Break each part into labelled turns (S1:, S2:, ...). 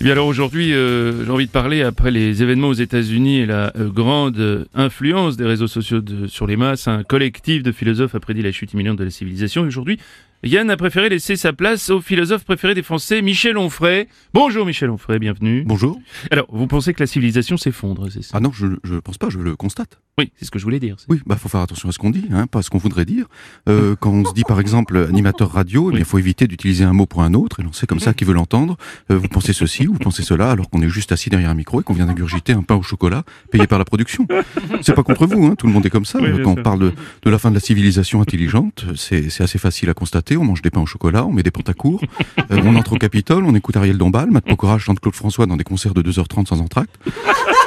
S1: Eh bien alors aujourd'hui, euh, j'ai envie de parler après les événements aux États-Unis et la euh, grande influence des réseaux sociaux sur les masses. Un collectif de philosophes a prédit la chute imminente de la civilisation. Aujourd'hui, Yann a préféré laisser sa place au philosophe préféré des Français, Michel Onfray. Bonjour Michel Onfray, bienvenue.
S2: Bonjour.
S1: Alors, vous pensez que la civilisation s'effondre, c'est ça?
S2: Ah non, je je pense pas, je le constate.
S1: Oui, c'est ce que je voulais dire.
S2: Oui, bah faut faire attention à ce qu'on dit, hein, pas à ce qu'on voudrait dire. Euh, quand on se dit par exemple animateur radio, il faut éviter d'utiliser un mot pour un autre et lancer comme ça qui veut l'entendre. Euh, vous pensez ceci ou vous pensez cela alors qu'on est juste assis derrière un micro et qu'on vient d'ingurgiter un pain au chocolat payé par la production. C'est pas contre vous, hein, tout le monde est comme ça.
S1: Oui,
S2: Euh, quand on parle de, de la fin de la civilisation intelligente, c'est assez facile à constater. On mange des pains au chocolat, on met des pantacours, euh, on entre au Capitole, on écoute Ariel Dombal, Matt Pokora chante Claude François dans des concerts de 2h30 sans entracte.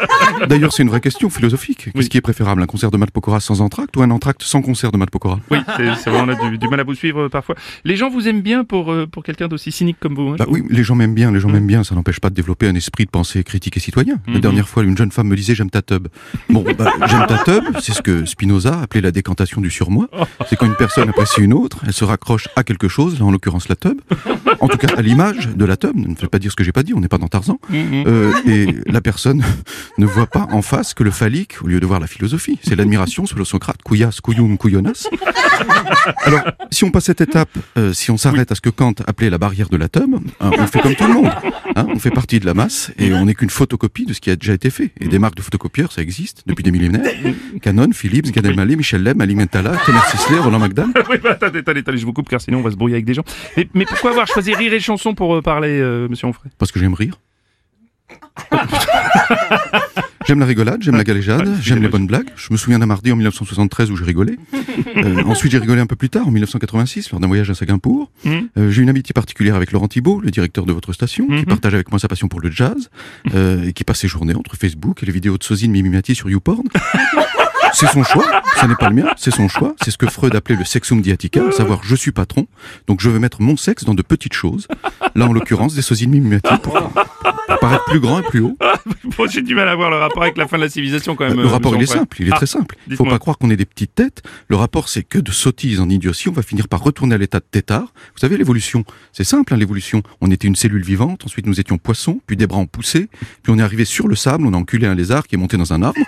S2: D'ailleurs, c'est une vraie question philosophique. Qu'est-ce
S1: Oui.
S2: qui est préférable, un concert de Matt Pokora sans entracte ou un entracte sans concert de Matt Pokora?
S1: Oui, c'est vrai, on a du, du mal à vous suivre euh, parfois. Les gens vous aiment bien pour, euh, pour quelqu'un d'aussi cynique comme vous. hein,
S2: Bah oui, les gens m'aiment bien, les gens m'aiment bien, ça n'empêche pas de développer un esprit de pensée critique et citoyen. La
S1: Mhm.
S2: dernière fois, une jeune femme me disait j'aime ta tub. Bon, bah, j'aime ta tub, c'est ce que Spinoza appelait la décantation du surmoi. C'est quand une personne apprécie une autre, elle se raccroche à quelque chose, là en l'occurrence la tub. En tout cas, à l'image de la tub, ne faites pas dire ce que j'ai pas dit, on n'est pas dans Tarzan.
S1: Mhm.
S2: Euh, et la personne ne voit pas en face que le phallique au lieu de voir la philosophie. C'est l'admiration sur le Socrate, couillasse, couilloum, couillonas. Alors, si on passe cette étape, euh, si on s'arrête à ce que Kant appelait la barrière de l'atome, hein, on fait comme tout le monde. hein, on fait partie de la masse et on n'est qu'une photocopie de ce qui a déjà été fait. Et des marques de photocopieurs, ça existe depuis des millénaires. Canon, Philips, Gad Elmaleh, Michel Leb, Ali Mentala, Thomas Sisley, Roland McDan.
S1: oui, bah, attendez, attendez, attendez, je vous coupe car sinon on va se brouiller avec des gens. Mais, mais pourquoi avoir choisi rire et chanson pour euh, parler, euh, monsieur Onfray?
S2: Parce que j'aime rire. J'aime la rigolade, j'aime la galéjade, j'aime les bonnes blagues. Je me souviens d'un mardi en 1973 où j'ai rigolé. Euh, ensuite, j'ai rigolé un peu plus tard, en 1986, lors d'un voyage à Saguincourt.
S1: Mhm.
S2: Euh, j'ai une amitié particulière avec Laurent Thibault, le directeur de votre station, qui
S1: Mhm.
S2: partage avec moi sa passion pour le jazz, euh, et qui passe ses journées entre Facebook et les vidéos de Sozine Mimimati sur YouPorn. C'est son choix, ça n'est pas le mien, c'est son choix. C'est ce que Freud appelait le sexum diatica, à savoir je suis patron, donc je veux mettre mon sexe dans de petites choses. Là, en l'occurrence, des Sozine Mimimati pour, pour paraître plus grand et plus haut.
S1: Bon, j'ai du mal à voir le rapport avec la fin de la civilisation quand même.
S2: Le
S1: euh,
S2: rapport, il
S1: monsieur
S2: est simple, il est
S1: Ah,
S2: très simple. Il faut pas croire qu'on est des petites têtes. Le rapport, c'est que de sottises en idiotie, on va finir par retourner à l'état de tétard. Vous savez, l'évolution, c'est simple, hein, l'évolution. On était une cellule vivante, ensuite nous étions poissons, puis des bras ont poussé, puis on est arrivé sur le sable, on a enculé un lézard qui est monté dans un arbre.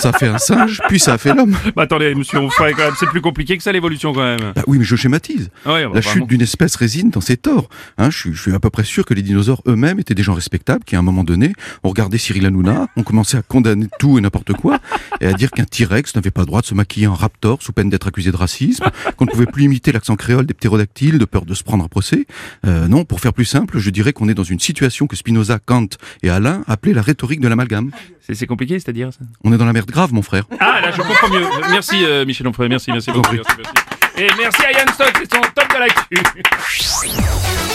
S2: Ça a fait un singe, puis ça a fait l'homme.
S1: Bah, attendez, monsieur Onfray, quand même, c'est plus compliqué que ça l'évolution quand même.
S2: Bah oui, mais je schématise.
S1: Ouais, bah,
S2: La chute d'une espèce résine dans ses torts. Hein, je, suis, je suis à peu près sûr que les dinosaures eux-mêmes étaient des gens respectables qui, à un moment donné, ont regardé Cyril Hanouna, ont commencé à condamner tout et n'importe quoi, et à dire qu'un T-Rex n'avait pas le droit de se maquiller en raptor sous peine d'être accusé de racisme, qu'on ne pouvait plus imiter l'accent créole des ptérodactyles de peur de se prendre un procès. Euh, non, pour faire plus simple, je dirais qu'on est dans une situation que Spinoza, Kant et Alain appelaient la rhétorique de l'amalgame.
S1: C'est compliqué, c'est-à-dire ça?
S2: On est dans la merde grave, mon frère.
S1: Ah, là, je comprends mieux. Merci, euh, Michel Onfray, merci, merci beaucoup.
S2: prie.
S1: Merci, merci. Et merci à Yann Stock, c'est son top de l'actu.